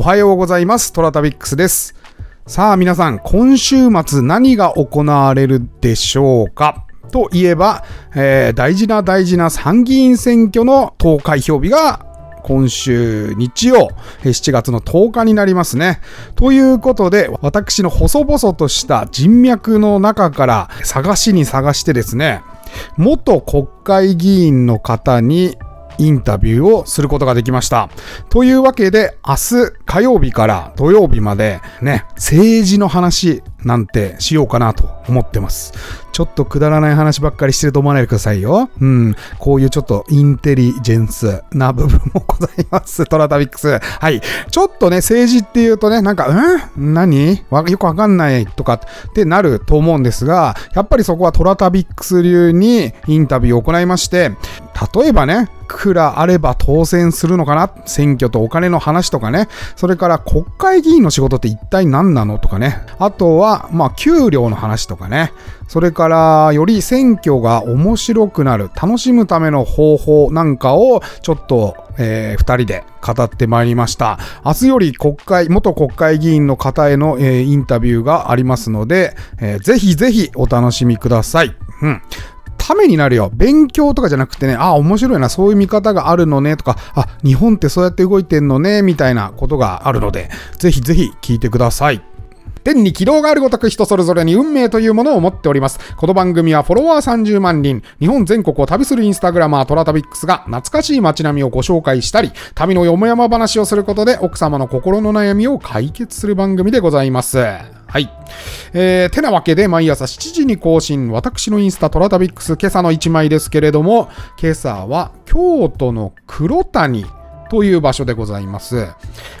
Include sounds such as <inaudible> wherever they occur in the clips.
おはようございます。トラタビックスです。さあ皆さん、今週末何が行われるでしょうか？といえば、えー大事な大事な参議院選挙の投開票日が今週日曜、7月の10日になりますね。ということで、私の細々とした人脈の中から探しに探してですね、元国会議員の方にインタビューをすることができました。というわけで、明日火曜日から土曜日までね、政治の話なんてしようかなと思ってます。ちょっとくだらない話ばっかりしてると思わないでくださいよ。うん。こういうちょっとインテリジェンスな部分もございます。トラタビックス。はい。ちょっとね、政治っていうとね、なんか、うん？何？わよくわかんないとかってなると思うんですが、やっぱりそこはトラタビックス流にインタビューを行いまして、例えばね、いくらあれば当選するのかな？選挙とお金の話とかね。それから国会議員の仕事って一体何なの？とかね。あとは、まあ、給料の話とかね。それから、より選挙が面白くなる、楽しむための方法なんかを、ちょっと、えー二人で語ってまいりました。明日より国会、元国会議員の方への、えーインタビューがありますので、えーぜひぜひお楽しみください。うん。ためになるよ。勉強とかじゃなくてね、あ、面白いな、そういう見方があるのね、とか、あ、日本ってそうやって動いてんのね、みたいなことがあるので、ぜひぜひ聞いてください。天に軌道があるごとく人それぞれに運命というものを持っております。この番組はフォロワー30万人、日本全国を旅するインスタグラマートラタビックスが懐かしい街並みをご紹介したり、旅のよもやま話をすることで奥様の心の悩みを解決する番組でございます。はい。えー、てなわけで毎朝7時に更新、私のインスタトラタビックス今朝の1枚ですけれども、今朝は京都の黒谷という場所でございます。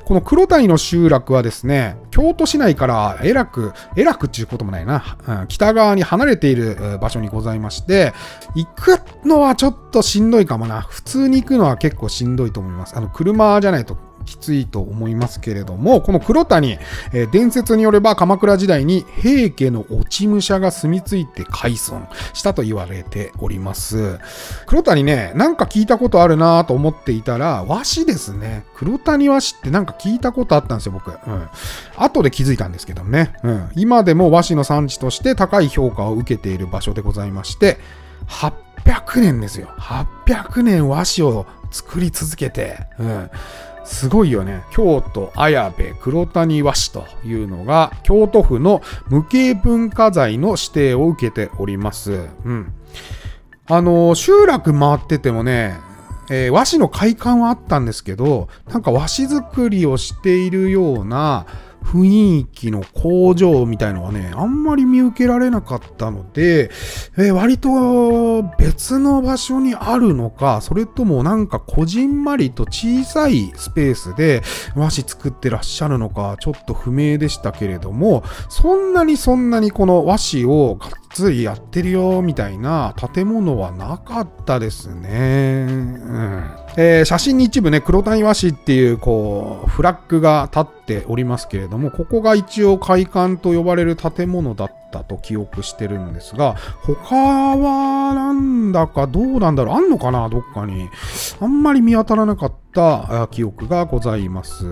この黒谷の集落はですね、京都市内からえらく、えらくっていうこともないな、うん北側に離れている場所にございまして、行くのはちょっとしんどいかもな。普通に行くのは結構しんどいと思います。あの、車じゃないときついと思いますけれども、この黒谷、えー伝説によれば鎌倉時代に平家の落ち武者が住み着いて開村したと言われております。黒谷ね、なんか聞いたことあるなと思っていたら、和紙ですね。黒谷和紙ってなんか聞いたことあったんですよ、僕。うん。後で気づいたんですけどね。うん。今でも和紙の産地として高い評価を受けている場所でございまして、800年ですよ。800年和紙を作り続けて、うん。すごいよね。京都綾部黒谷和紙というのが、京都府の無形文化財の指定を受けております。うん。あの、集落回っててもね、えー和紙の快感はあったんですけど、なんか和紙作りをしているような雰囲気の工場みたいのはね、あんまり見受けられなかったので、えー割と別の場所にあるのか、それともなんかこじんまりと小さいスペースで和紙作ってらっしゃるのか、ちょっと不明でしたけれども、そんなにそんなにこの和紙をがっつりやってるよ、みたいな建物はなかったですね。うんえー写真に一部ね、黒谷和紙っていう、こう、フラッグが立っておりますけれども、ここが一応会館と呼ばれる建物だったと記憶してるんですが、他はなんだかどうなんだろうあんのかなどっかに。あんまり見当たらなかった記憶がございます。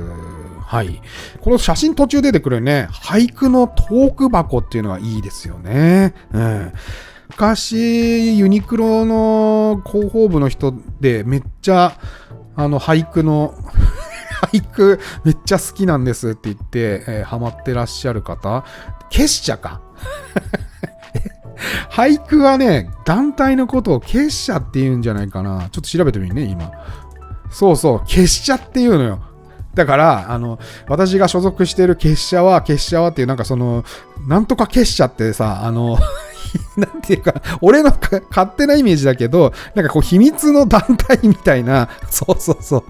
はい。この写真途中出てくるね、俳句のトーク箱っていうのがいいですよね。うん。昔、ユニクロの広報部の人でめっちゃ、あの、俳句の、<laughs> 俳句めっちゃ好きなんですって言って、えーハマってらっしゃる方、結社か。<laughs> 俳句はね、団体のことを結社って言うんじゃないかな。ちょっと調べてみるね、今。そうそう、結社っていうのよ。だから、あの、私が所属している結社は、結社はっていう、なんかその、なんとか結社ってさ、あの、<laughs> なんていうか、俺の勝手なイメージだけど、なんかこう秘密の団体みたいな、そうそうそう。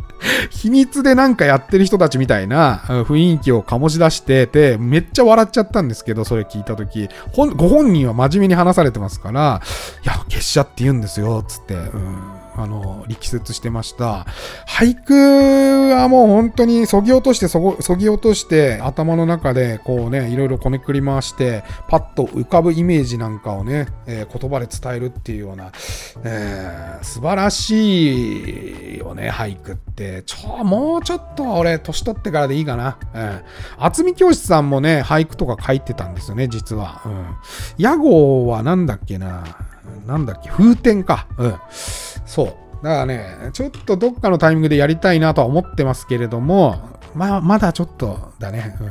秘密でなんかやってる人たちみたいな雰囲気を醸し出してて、めっちゃ笑っちゃったんですけど、それ聞いたとき、ご本人は真面目に話されてますから、いや、結社って言うんですよ、つって、うん、あの、力説してました。俳句はもう本当にそぎ落としてそ、そぎ落として頭の中でこうね、いろいろこねくり回して、パッと浮かぶイメージなんかをね、えー言葉で伝えるっていうような、えー素晴らしいよね、俳句って。ちょ、もうちょっと俺、年取ってからでいいかな。うん。厚み教室さんもね、俳句とか書いてたんですよね、実は。うん。屋号はなんだっけな。なんだっけ、風天か。うん。そう。だからね、ちょっとどっかのタイミングでやりたいなとは思ってますけれども、まあ、まだちょっとだね。うん。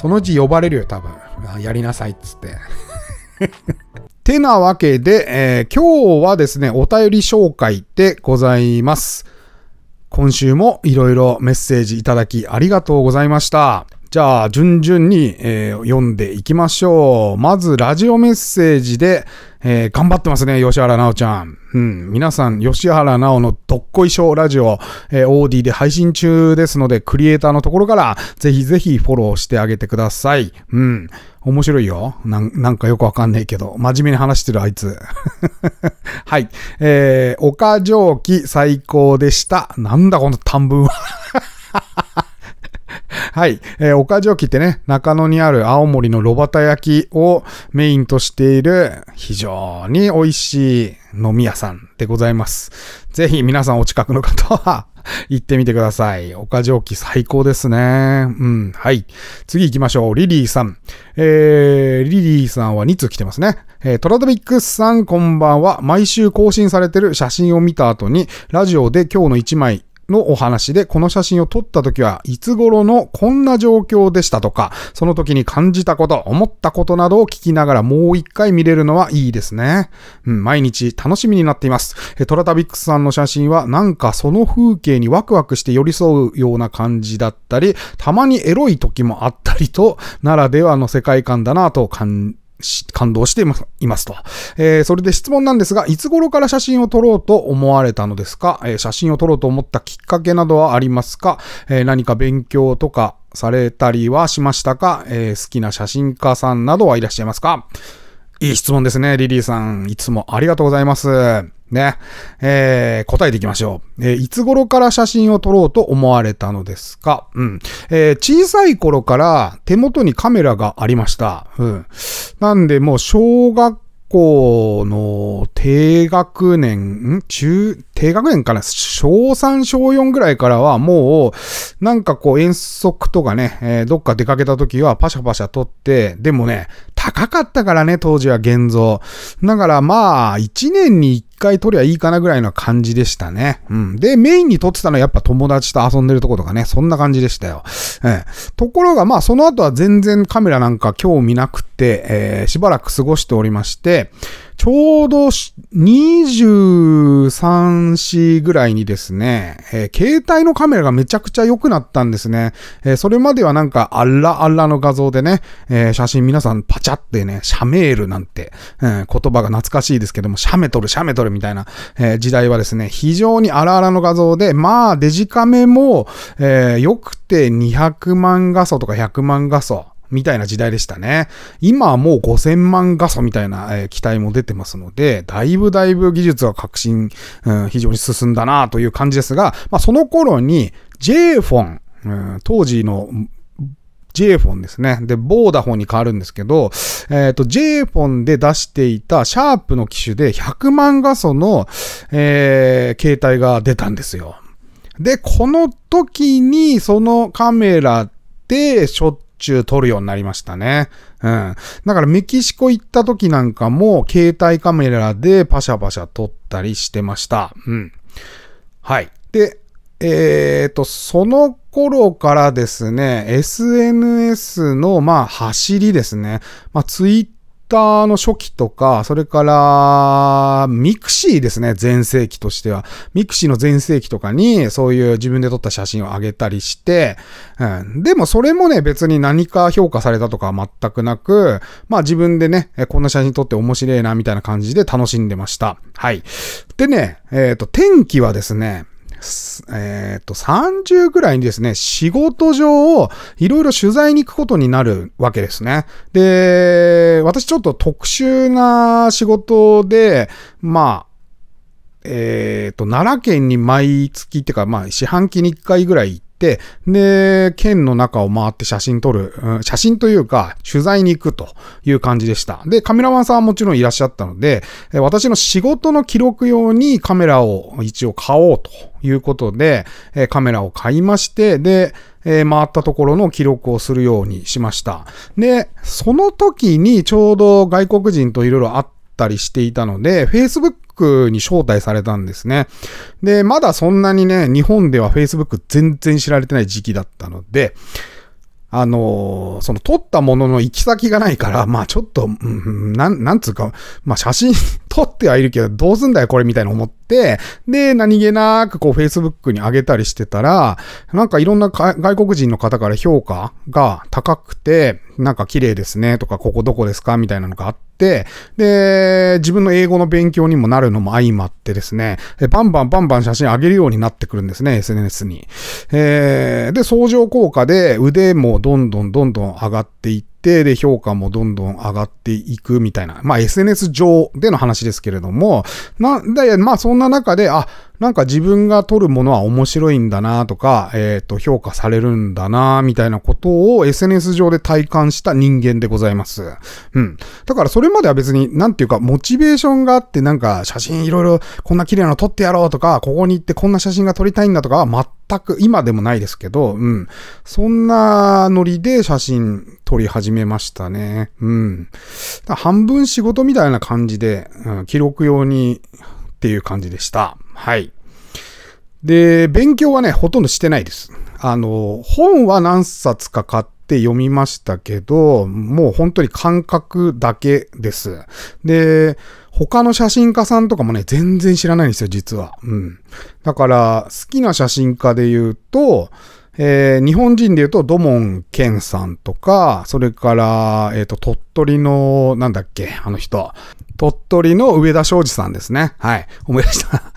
そのうち呼ばれるよ、多分。やりなさいっつって。<laughs> てなわけで、えー、今日はですね、お便り紹介でございます。今週もいろいろメッセージいただきありがとうございました。じゃあ、順々に、えー、読んでいきましょう。まず、ラジオメッセージで、えー、頑張ってますね、吉原直ちゃん。うん。皆さん、吉原直のどっこいしょラジオ、えー、オーディで配信中ですので、クリエイターのところから、ぜひぜひフォローしてあげてください。うん。面白いよ。なん、なんかよくわかんないけど、真面目に話してるあいつ。<laughs> はい。えー、岡蒸気最高でした。なんだこの短文は。はい。えー、岡蒸気ってね、中野にある青森の炉端焼きをメインとしている非常に美味しい飲み屋さんでございます。ぜひ皆さんお近くの方は <laughs> 行ってみてください。岡蒸気最高ですね。うん。はい。次行きましょう。リリーさん。えー、リリーさんは2通来てますね。えー、トラドビックスさんこんばんは。毎週更新されてる写真を見た後に、ラジオで今日の1枚のお話で、この写真を撮った時はいつ頃のこんな状況でしたとか、その時に感じたこと、思ったことなどを聞きながらもう一回見れるのはいいですね。うん、毎日楽しみになっています。トラタビックスさんの写真はなんかその風景にワクワクして寄り添うような感じだったり、たまにエロい時もあったりと、ならではの世界観だなと感じ感動していますと。えー、それで質問なんですが、いつ頃から写真を撮ろうと思われたのですか、えー、写真を撮ろうと思ったきっかけなどはありますか、えー、何か勉強とかされたりはしましたか、え好きな写真家さんなどはいらっしゃいますか？いい質問ですね、リリーさん。いつもありがとうございます。ね。えー、答えていきましょう。えー、いつ頃から写真を撮ろうと思われたのですか？うん。えー、小さい頃から手元にカメラがありました。うん。なんで、もう小学校の低学年、ん？中、低学年かな？小3、小4ぐらいからはもう、なんかこう遠足とかね、えー、どっか出かけた時はパシャパシャ撮って、でもね、高かったからね、当時は現像。だからまあ、1年に1回撮りゃいいかなぐらいの感じでしたね。うん。で、メインに撮ってたのはやっぱ友達と遊んでるとことかね、そんな感じでしたよ。ええ。ところがまあ、その後は全然カメラなんか興味なくて、えー、しばらく過ごしておりまして、ちょうど23、4ぐらいにですね、えー、携帯のカメラがめちゃくちゃ良くなったんですね。えー、それまではなんかあらあらの画像でね、えー、写真皆さんパチャってね、シャメールなんて、え言葉が懐かしいですけども、シャメ撮る、シャメ撮るみたいな、え時代はですね、非常にあらあらの画像で、まあデジカメも、え良くて200万画素とか100万画素。みたいな時代でしたね。今はもう5000万画素みたいな、えー、機体も出てますので、だいぶだいぶ技術が革新、うん、非常に進んだなという感じですが、まあ、その頃に J フォン、うん、当時の J フォンですね。で、ボーダフォンに変わるんですけど、えっ、ー、と、J フォンで出していたシャープの機種で100万画素の、えー、携帯が出たんですよ。で、この時にそのカメラでシちゅう撮るようになりましたね。うん。だからメキシコ行った時なんかも携帯カメラでパシャパシャ撮ったりしてました。うん。はい。で、えっ、ー、と、その頃からですね、SNS の、まあ、走りですね。まあ、ツイッターの初期とか、それから、 mixi ですね、前世紀としては。 mixi の前世紀とかに、そういう自分で撮った写真を上げたりして、うん。でもそれもね、別に何か評価されたとかは全くなく、まあ自分でね、こんな写真撮って面白いな、みたいな感じで楽しんでました。はい。でね、えっ、ー、と、天気はですね、えっ、ー、と、30ぐらいにですね、仕事上、いろいろ取材に行くことになるわけですね。で、私ちょっと特殊な仕事で、まあ、えっ、ー、と、奈良県に毎月っていうか、まあ、四半期に1回ぐらい行ってて、で、県の中を回って写真撮る、うん写真というか、取材に行くという感じでした。で、カメラマンさんはもちろんいらっしゃったので、私の仕事の記録用にカメラを一応買おうということで、カメラを買いまして、で、え回ったところの記録をするようにしました。で、その時にちょうど外国人といろいろ会ったりしていたので、Facebook に招待されたんですね。で、まだそんなにね、日本では Facebook 全然知られてない時期だったので、あのーその撮ったものの行き先がないから、まあちょっと、うん、なん、なんつうか、まあ写真 <laughs> 撮ってはいるけど、どうすんだよこれみたいな思って、で、何気なくこう Facebook に上げたりしてたら、なんかいろんな外国人の方から評価が高くて、なんか綺麗ですねとか、ここどこですかみたいなのがあって、で、自分の英語の勉強にもなるのも相まってですね、バンバンバンバン写真上げるようになってくるんですね、SNS に。えーで、相乗効果で腕もどんどんどんどん上がっていって、で、評価もどんどん上がっていくみたいな、まあ SNS 上での話ですけれども、なんだいや、まあそんな中で、あ、なんか自分が撮るものは面白いんだなとか、えっ、と、評価されるんだなみたいなことを SNS 上で体感した人間でございます。うん。だからそれまでは別に、なんていうか、モチベーションがあって、なんか写真いろいろこんな綺麗なの撮ってやろうとか、ここに行ってこんな写真が撮りたいんだとかは全く、今でもないですけど、うん。そんなノリで写真撮り始めましたね。うん。半分仕事みたいな感じで、うん、記録用にっていう感じでした。はい。で、勉強はね、ほとんどしてないです。あの、本は何冊か買って読みましたけど、もう本当に感覚だけです。で、他の写真家さんとかもね、全然知らないんですよ、実は。うん。だから、好きな写真家で言うと、えー日本人で言うと、土門健さんとか、それから、えっ、と、鳥取の、なんだっけ、あの人。鳥取の上田昌司さんですね。はい。思い出した。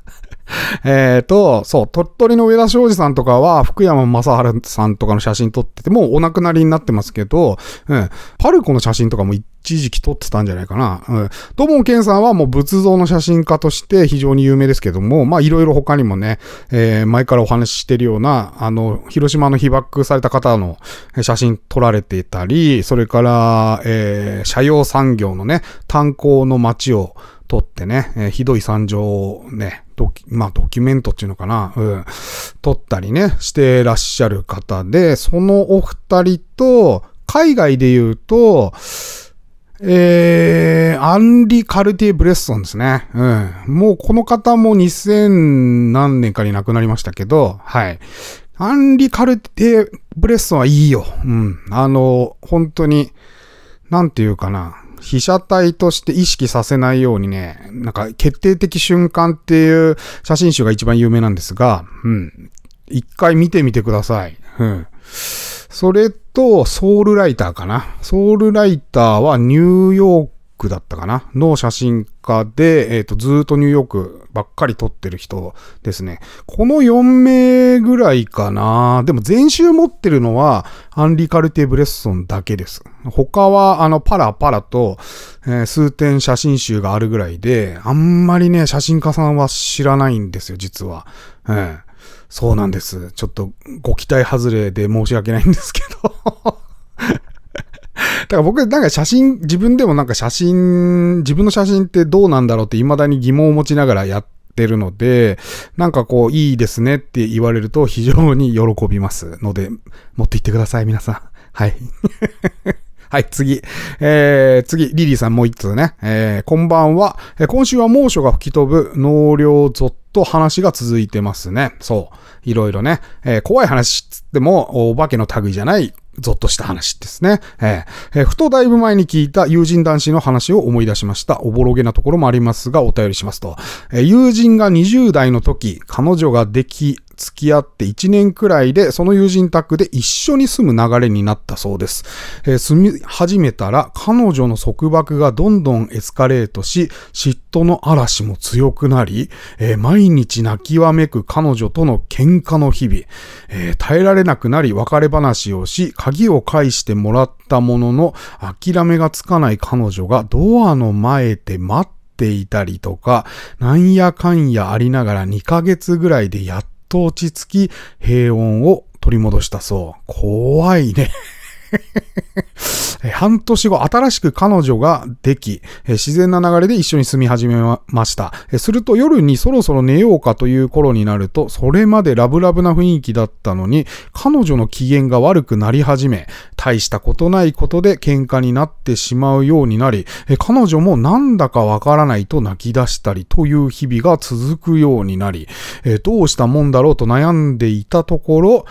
<laughs> えっと、そう、鳥取の上田昌司さんとかは、福山雅治さんとかの写真撮ってて、もうお亡くなりになってますけど、うん、パルコの写真とかも一時期撮ってたんじゃないかな。うん。土門健さんはもう仏像の写真家として非常に有名ですけども、まあいろいろ他にもね、えー前からお話ししてるような、あの、広島の被爆された方の写真撮られていたり、それから、えー、社用産業のね、炭鉱の街を撮ってね、えーひどい惨状をね、ドキまあドキュメントっていうのかな、うん、撮ったりね、してらっしゃる方で、そのお二人と、海外で言うと、えー、アンリ・カルティ・ブレッソンですね。うん。もうこの方も2000何年かに亡くなりましたけど、はい。アンリ・カルティ・ブレッソンはいいよ。うん。あの、本当に、なんていうかな。被写体として意識させないようにね、なんか決定的瞬間っていう写真集が一番有名なんですが、うん。一回見てみてください。うん。それと、ソウルライターかな。ソウルライターはニューヨークだったかな？の写真家で、えっ、と、ずっとニューヨークばっかり撮ってる人ですね。この4名ぐらいかな。でも全集持ってるのは、アンリ・カルティ・ブレッソンだけです。他は、あの、パラパラと、えー数点写真集があるぐらいで、あんまりね、写真家さんは知らないんですよ、実は。ええそうなんです。ちょっとご期待外れで申し訳ないんですけど。だから僕、なんか写真、自分でもなんか写真、自分の写真ってどうなんだろうって未だに疑問を持ちながらやってるので、なんかこう、いいですねって言われると非常に喜びますので、持って行ってください、皆さん。はい。<laughs> はい、次。えー、次、リリーさんもう一つね。えー、こんばんは。今週は猛暑が吹き飛ぶ納涼ゾッと話が続いてますね。そう。いろいろね。えー怖い話っつっても、お化けの類じゃない、ゾッとした話ですね。えーえーふとだいぶ前に聞いた友人男子の話を思い出しました。おぼろげなところもありますが、お便りしますと。えー友人が20代の時、彼女ができ、付き合って1年くらいで、その友人宅で一緒に住む流れになったそうです。えー住み始めたら、彼女の束縛がどんどんエスカレートし、嫉妬の嵐も強くなり、えー毎日泣きわめく彼女との喧嘩の日々、えー耐えられなくなり別れ話をし、鍵を返してもらったものの、諦めがつかない彼女がドアの前で待っていたりとか、なんやかんやありながら2ヶ月ぐらいでやっと落ち着き、平穏を取り戻したそう。怖いね <laughs> 半年後、新しく彼女ができ、自然な流れで一緒に住み始めました。すると夜にそろそろ寝ようかという頃になると、それまでラブラブな雰囲気だったのに、彼女の機嫌が悪くなり始め、大したことないことで喧嘩になってしまうようになり、彼女もなんだかわからないと泣き出したりという日々が続くようになり、どうしたもんだろうと悩んでいたところ、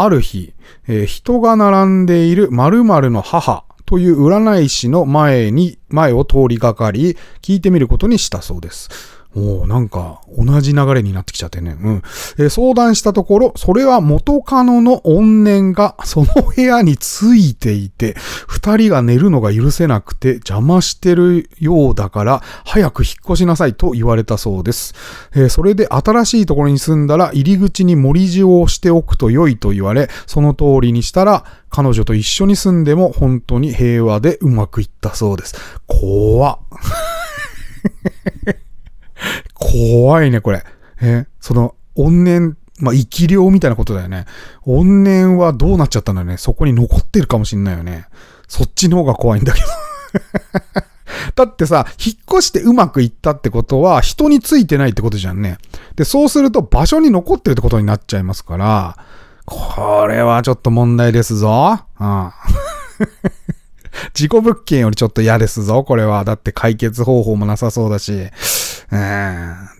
ある日、えー、人が並んでいる〇〇の母という占い師の前に、前を通りがかり、聞いてみることにしたそうです。おなんか、同じ流れになってきちゃってね。うん。えー、相談したところ、それは元カノの怨念が <laughs> その部屋についていて、二人が寝るのが許せなくて邪魔してるようだから、早く引っ越しなさいと言われたそうです。えー、それで新しいところに住んだら、入り口に森塩をしておくと良いと言われ、その通りにしたら、彼女と一緒に住んでも本当に平和でうまくいったそうです。怖っ。<laughs> 怖いね、これ。え、その、怨念、まあ、生き量みたいなことだよね。怨念はどうなっちゃったんだよね。そこに残ってるかもしんないよね。そっちの方が怖いんだけど。<laughs> だってさ、引っ越してうまくいったってことは、人についてないってことじゃんね。で、そうすると場所に残ってるってことになっちゃいますから、これはちょっと問題ですぞ。うん。<laughs> 事故物件よりちょっと嫌ですぞ、これは。だって解決方法もなさそうだし。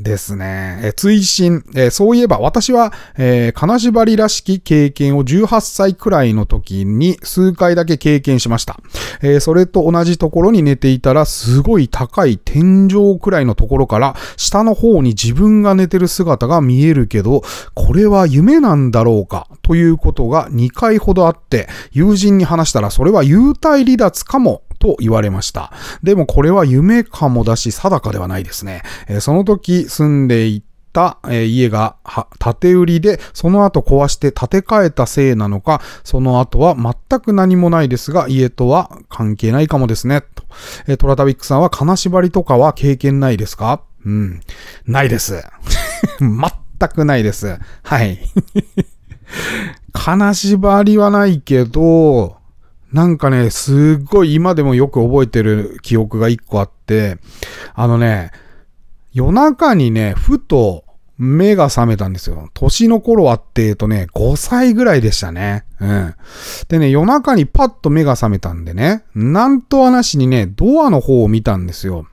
ですね。え追伸、えそういえば私は、えー、金縛りらしき経験を18歳くらいの時に数回だけ経験しました。えー、それと同じところに寝ていたらすごい高い天井くらいのところから下の方に自分が寝てる姿が見えるけど、これは夢なんだろうかということが2回ほどあって、友人に話したらそれは幽体離脱かもと言われました。でもこれは夢かもだし定かではないですね。えその時住んでいたえ家が建て売りで、その後壊して建て替えたせいなのか、その後は全く何もないですが、家とは関係ないかもですね。とえトラタビックさんは金縛りとかは経験ないですか？うん。ないです。<laughs> 全くないです。はい。<laughs> 金縛りはないけど、なんかね、すっごい今でもよく覚えてる記憶が一個あって、あのね、夜中にね、ふと目が覚めたんですよ。年の頃はって言うとね、5歳ぐらいでしたね。うん。でね、夜中にパッと目が覚めたんでね、なんとはなしにね、ドアの方を見たんですよ。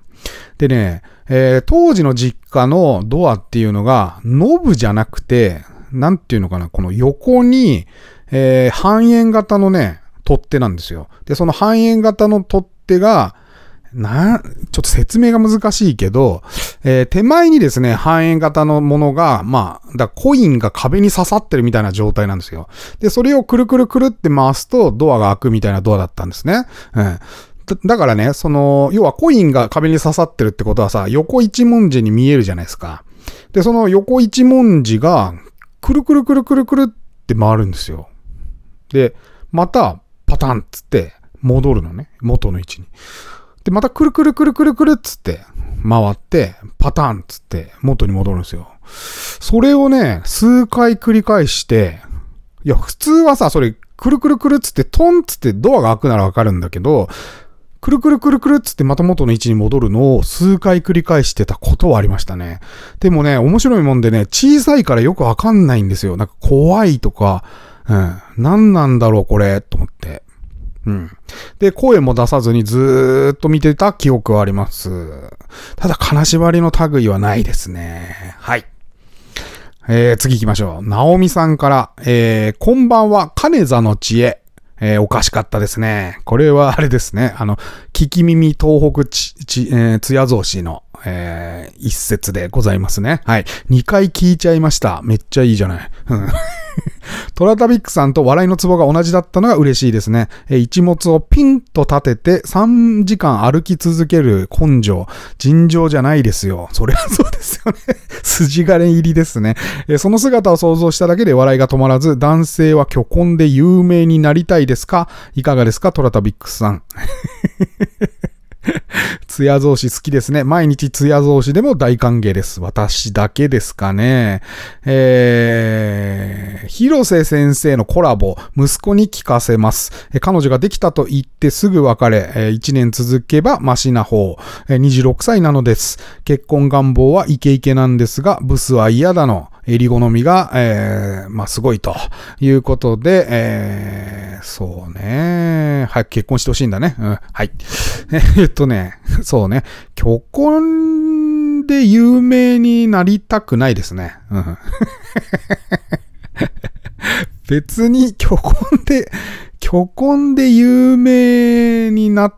でね、えー、当時の実家のドアっていうのが、ノブじゃなくて、なんていうのかな、この横に、えー、半円型のね、取っ手なんですよ。で、その半円型の取っ手が、な、ちょっと説明が難しいけど、えー、手前にですね、半円型のものが、まあ、だコインが壁に刺さってるみたいな状態なんですよ。で、それをくるくるくるって回すとドアが開くみたいなドアだったんですね。うん。だからね、その、要はコインが壁に刺さってるってことはさ、横一文字に見えるじゃないですか。で、その横一文字が、くるくるくるくるくるって回るんですよ。で、また、パタンっつって戻るのね。元の位置に。で、またくるくるくるくるくるっつって回って、パタンっつって元に戻るんですよ。それをね、数回繰り返して、いや、普通はさ、それ、くるくるくるっつって、トンっつってドアが開くならわかるんだけど、くるくるくるくるっつってまた元の位置に戻るのを数回繰り返してたことはありましたね。でもね、面白いもんでね、小さいからよくわかんないんですよ。なんか怖いとか、うん。何なんだろうこれ、と思って。うん。で、声も出さずにずーっと見てた記憶はあります。ただ、金縛りの類はないですね。はい。えー、次行きましょう。ナオミさんから、えー、こんばんは、金座の知恵。えー、おかしかったですね。これはあれですね。あの、聞き耳東北ち、ち、えー、つやぞうしの、えー、一節でございますね。はい。二回聞いちゃいました。めっちゃいいじゃない。うん <laughs> トラタビックさんと笑いのツボが同じだったのが嬉しいですね。え一物をピンと立てて3時間歩き続ける根性。尋常じゃないですよ。そりゃそうですよね。<laughs> 筋金入りですね。えその姿を想像しただけで笑いが止まらず、男性は巨根で有名になりたいですか？いかがですか？トラタビックさん。ツヤ増し好きですね。毎日ツヤ増しでも大歓迎です。私だけですかね。えー、広瀬先生のコラボ、息子に聞かせます。え彼女ができたと言ってすぐ別れ、え1年続けばマシな方、えー26歳なのです。結婚願望はイケイケなんですが、ブスは嫌だの。襟好みが、えー、まあ、すごいということで、えー、そうね。早く結婚してほしいんだね。うん、はい。<laughs> えっとね、そうね。虚婚で有名になりたくないですね。うん、<laughs> 別に虚婚で、虚婚で有名になっ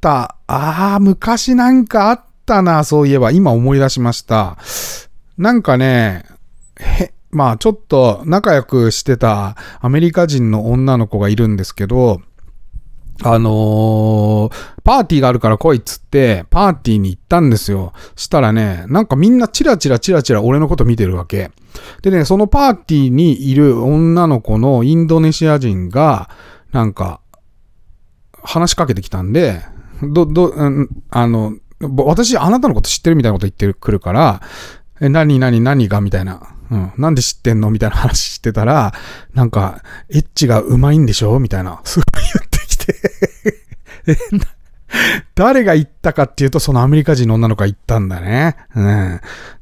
た。ああ、昔なんかあったな、そういえば。今思い出しました。なんかね、へ、まあちょっと仲良くしてたアメリカ人の女の子がいるんですけど、あのーパーティーがあるから来いっつって、パーティーに行ったんですよ。したらね、なんかみんなチラチラチラチラ俺のこと見てるわけ。でね、そのパーティーにいる女の子のインドネシア人が、なんか、話しかけてきたんで、ど、ど、うんあの、私、あなたのこと知ってるみたいなこと言ってくるから、え、何、何、何が？みたいな。うん。なんで知ってんの？みたいな話してたら、なんか、エッチがうまいんでしょ？みたいな。すごい言ってきて。<laughs> え誰が言ったかっていうと、そのアメリカ人の女の子が言ったんだね。う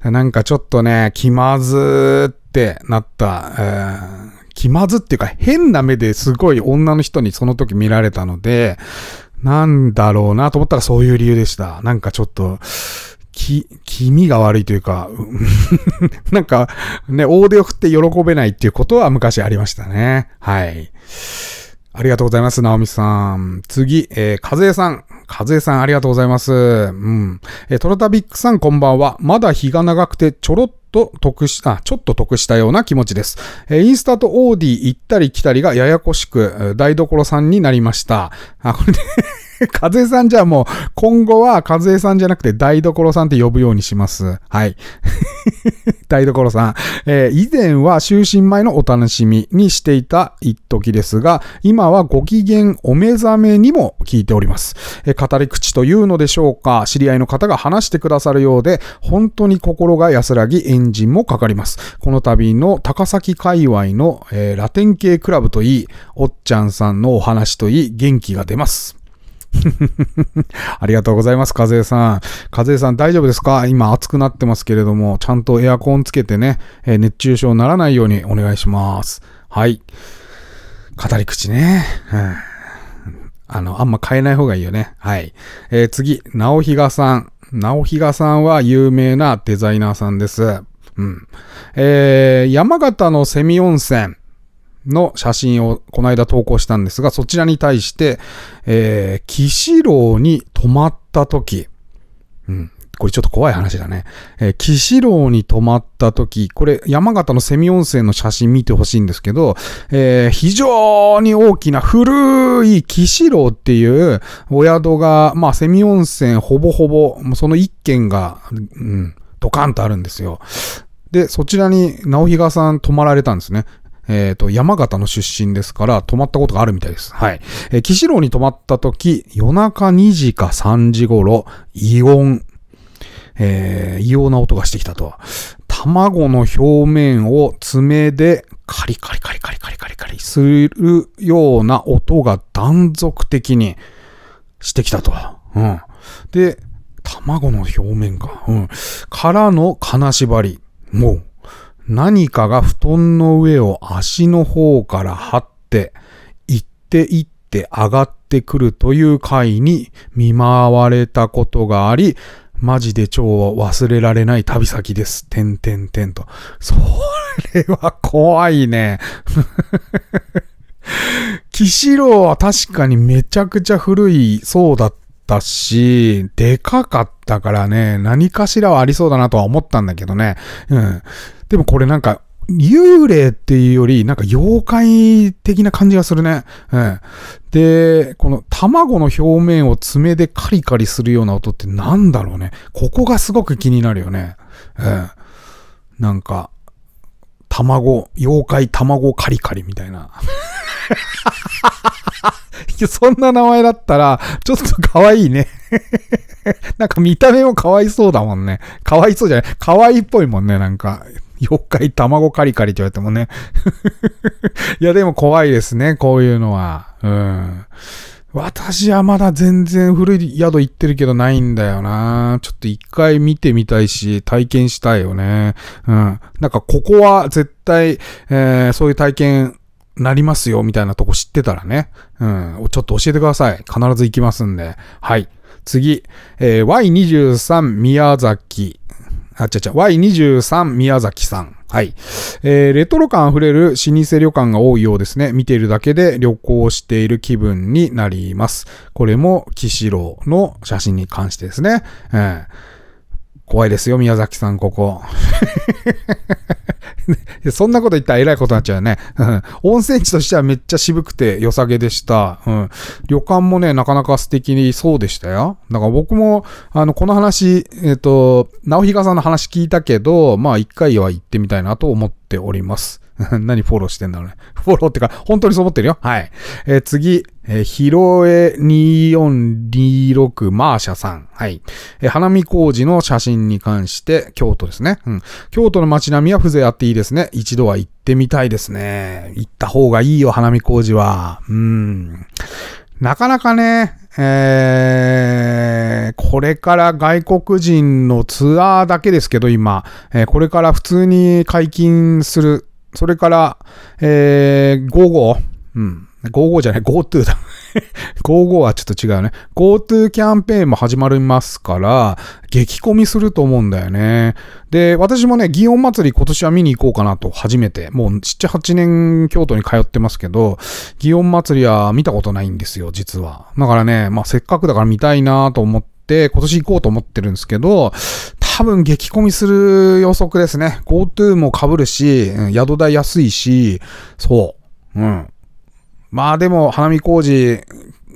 ん。なんかちょっとね、気まずーってなった。うん気まずっていうか変な目ですごい女の人にその時見られたので、なんだろうなと思ったらそういう理由でした。なんかちょっと、き、気味が悪いというか、<laughs> なんかね、大手を振って喜べないっていうことは昔ありましたね。はい。ありがとうございます、ナオミさん。次、えー、かずえさん。かずえさん、ありがとうございます。うん。えー、トロタビックさん、こんばんは。まだ日が長くて、ちょろっと得した、ちょっと得したような気持ちです。えーインスタとオーディ行ったり来たりがややこしく、台所さんになりました。あ、これね、かずえさんじゃあもう、今後はかずえさんじゃなくて台所さんって呼ぶようにします。はい。<laughs> 台所さん。えー以前は就寝前のお楽しみにしていた一時ですが、今はご機嫌お目覚めにも聞いております。えー語り口というのでしょうか、知り合いの方が話してくださるようで、本当に心が安らぎ、エンジンもかかります。この度の高崎界隈の、えーラテン系クラブといい、おっちゃんさんのお話といい、元気が出ます。<laughs> ありがとうございます、風江さん。風江さん大丈夫ですか？今暑くなってますけれども、ちゃんとエアコンつけてね、えー熱中症にならないようにお願いします。はい。語り口ね。うんあの、あんま変えない方がいいよね。はい。えー次、直比嘉さん。直比嘉さんは有名なデザイナーさんです。うん。えー山形のセミ温泉の写真をこの間投稿したんですが、そちらに対して、えー、岸郎に泊まった時、うん。これちょっと怖い話だね。えー、岸郎に泊まった時、これ山形のセミ温泉の写真見てほしいんですけど、えー非常に大きな古い岸郎っていうお宿が、まあセミ温泉ほぼほぼ、もうその一軒が、うん、ドカンとあるんですよ。で、そちらに直比さん泊まられたんですね。えっ、と、山形の出身ですから、泊まったことがあるみたいです。はい。えー、岸郎に泊まった時、夜中2時か3時頃、異音、えー異様な音がしてきたと。卵の表面を爪でカリカリカリカリカリカリカリするような音が断続的にしてきたと。うん。で、卵の表面か。うん。からの金縛り。もう、何かが布団の上を足の方から張って、行って行って上がってくるという回に見舞われたことがあり、マジで超忘れられない旅先です。てんてんてんと。それは怖いね。<laughs> 岸郎は確かにめちゃくちゃ古いそうだったし、でかかったからね、何かしらはありそうだなとは思ったんだけどね。うん。でもこれなんか、幽霊っていうより、なんか妖怪的な感じがするね。うん。で、この卵の表面を爪でカリカリするような音ってなんだろうね。ここがすごく気になるよね。うん。なんか、卵、妖怪卵カリカリみたいな。<laughs> そんな名前だったら、ちょっと可愛いね。<laughs> なんか見た目も可愛そうだもんね。可愛そうじゃない可愛いっぽいもんね、なんか。妖怪卵カリカリって言われてもね。<laughs> いや、でも怖いですね、こういうのは。うん。私はまだ全然古い宿行ってるけどないんだよな。ちょっと一回見てみたいし、体験したいよね。うん。なんかここは絶対、えー、そういう体験なりますよ、みたいなとこ知ってたらね。うん。ちょっと教えてください。必ず行きますんで。はい。次。えー、Y23 宮崎。あ、ちゃちゃ、Y23 宮崎さん。はい。えー、レトロ感あふれる老舗旅館が多いようですね。見ているだけで旅行している気分になります。これも、岸郎の写真に関してですね。えー、怖いですよ、宮崎さん、ここ。<laughs> そんなこと言ったら偉いことになっちゃうよね。<laughs> 温泉地としてはめっちゃ渋くて良さげでした。うん。旅館もね、なかなか素敵にそうでしたよ。だから僕も、あの、この話、えっ、ー、と、直比嘉さんの話聞いたけど、まあ一回は行ってみたいなと思っております。<laughs> 何フォローしてんだろうね。フォローってか、本当にそう思ってるよ。はい。えー、次、えー、ひろえ2426マーシャさん。はい。えー、花見工事の写真に関して、京都ですね。うん。京都の街並みは風情あっていいですね。一度は行ってみたいですね。行った方がいいよ、花見工事は。うん。なかなかね、えー、これから外国人のツアーだけですけど、今、えー、これから普通に解禁するそれから、えー、55。うん。55じゃない、GoTo だ。<laughs> 55はちょっと違うね。GoTo キャンペーンも始まりますから、激込みすると思うんだよね。で、私もね、祇園祭り今年は見に行こうかなと、初めて。もう7、8年京都に通ってますけど、祇園祭りは見たことないんですよ、実は。だからね、まあせっかくだから見たいなと思って、今年行こうと思ってるんですけど、多分激込みする予測ですね。GoTo も被るし、宿代安いし、そう。うん。まあでも、花見工事、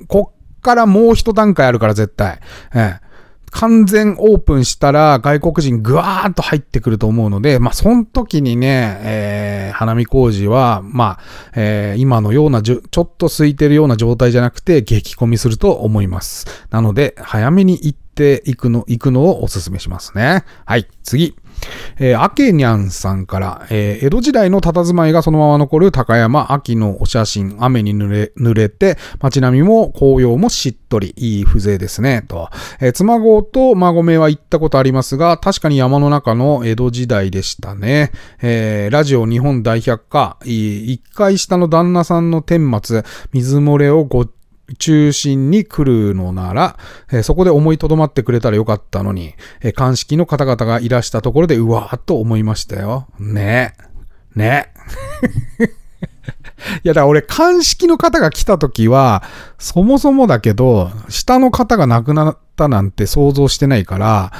こっからもう一段階あるから絶対。ええ完全オープンしたら外国人ぐわーっと入ってくると思うので、まあ、その時にね、えー、花見工事は、まあ、えー、今のようなちょっと空いてるような状態じゃなくて激込みすると思います。なので、早めに行っていくの、行くのをお勧めしますね。はい、次。えー、アケニャンさんから、えー、江戸時代の佇まいがそのまま残る高山秋のお写真、雨に濡れ、濡れて、街並みも紅葉もしっとり、いい風情ですね、と。えー、妻子と孫目は行ったことありますが、確かに山の中の江戸時代でしたね。えー、ラジオ日本大百科、一回下の旦那さんの顛末、水漏れをご中心に来るのなら、えー、そこで思いとどまってくれたらよかったのに、えー、鑑識の方々がいらしたところで、うわーっと思いましたよ。ねえ。ねえ。<laughs> いや、だから俺、鑑識の方が来た時は、そもそもだけど、下の方が亡くなったなんて想像してないから、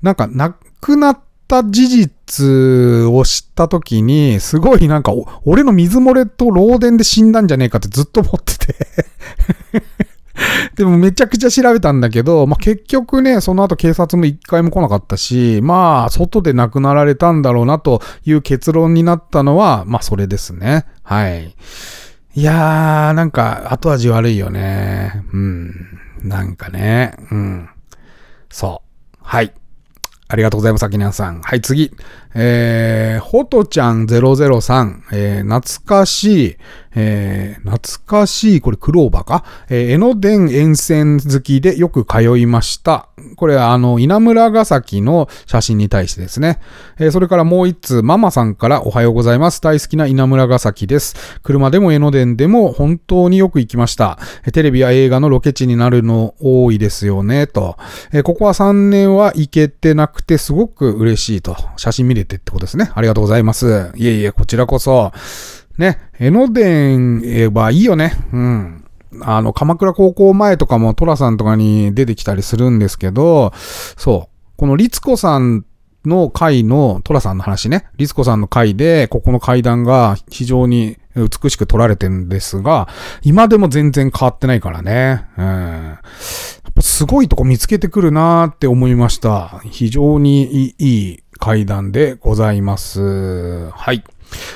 なんか亡くなったた事実を知った時に、すごいなんか、俺の水漏れと漏電で死んだんじゃねえかってずっと思ってて <laughs> でもめちゃくちゃ調べたんだけど、まあ、結局ね、その後警察も一回も来なかったし、まあ、外で亡くなられたんだろうなという結論になったのは、まあ、それですね。はい。いやー、なんか、後味悪いよね。うん。なんかね。うん。そう。はい。ありがとうございます、アキナさん。はい、次。えー、ホトちゃん003、えー、懐かしい、えー、懐かしい、これクローバーか？えー、江ノ電沿線好きでよく通いました。これはあの、稲村ヶ崎の写真に対してですね。えー、それからもう一通、ママさんからおはようございます。大好きな稲村ヶ崎です。車でも江ノ電でも本当によく行きました。テレビや映画のロケ地になるの多いですよね、と。えー、ここは3年は行けてなくてすごく嬉しいと。写真見るれてってことですね。ありがとうございます。いえいえ、こちらこそ。ね、江ノ電はいいよね。うん。あの、鎌倉高校前とかもトラさんとかに出てきたりするんですけど、そう。この律子さんの回の、トラさんの話ね、律子さんの回で、ここの階段が非常に美しく撮られてるんですが、今でも全然変わってないからね。うん。やっぱすごいとこ見つけてくるなーって思いました。非常にいい階段でございます。はい。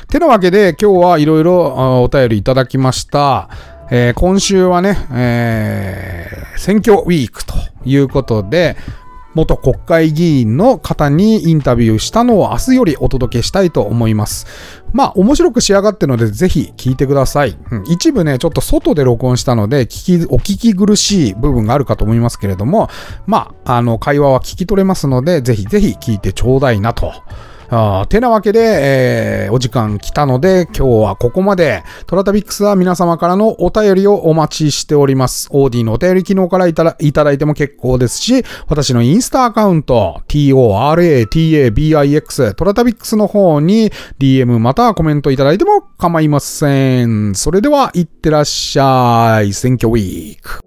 てなわけで今日はいろいろお便りいただきました。えー、今週はね、えー、選挙ウィークということで、元国会議員の方にインタビューしたのを明日よりお届けしたいと思います。まあ、面白く仕上がってるので、ぜひ聞いてください。うん、一部ね、ちょっと外で録音したので、聞き、お聞き苦しい部分があるかと思いますけれども、まあ、あの、会話は聞き取れますので、ぜひぜひ聞いてちょうだいなと。あてなわけで、えー、お時間来たので、今日はここまで。トラタビックスは皆様からのお便りをお待ちしております。オーディのお便り機能からいただいただいても結構ですし、私のインスタアカウント、toratabix、トラタビックスの方に DM またはコメントいただいても構いません。それでは、いってらっしゃい。選挙ウィーク。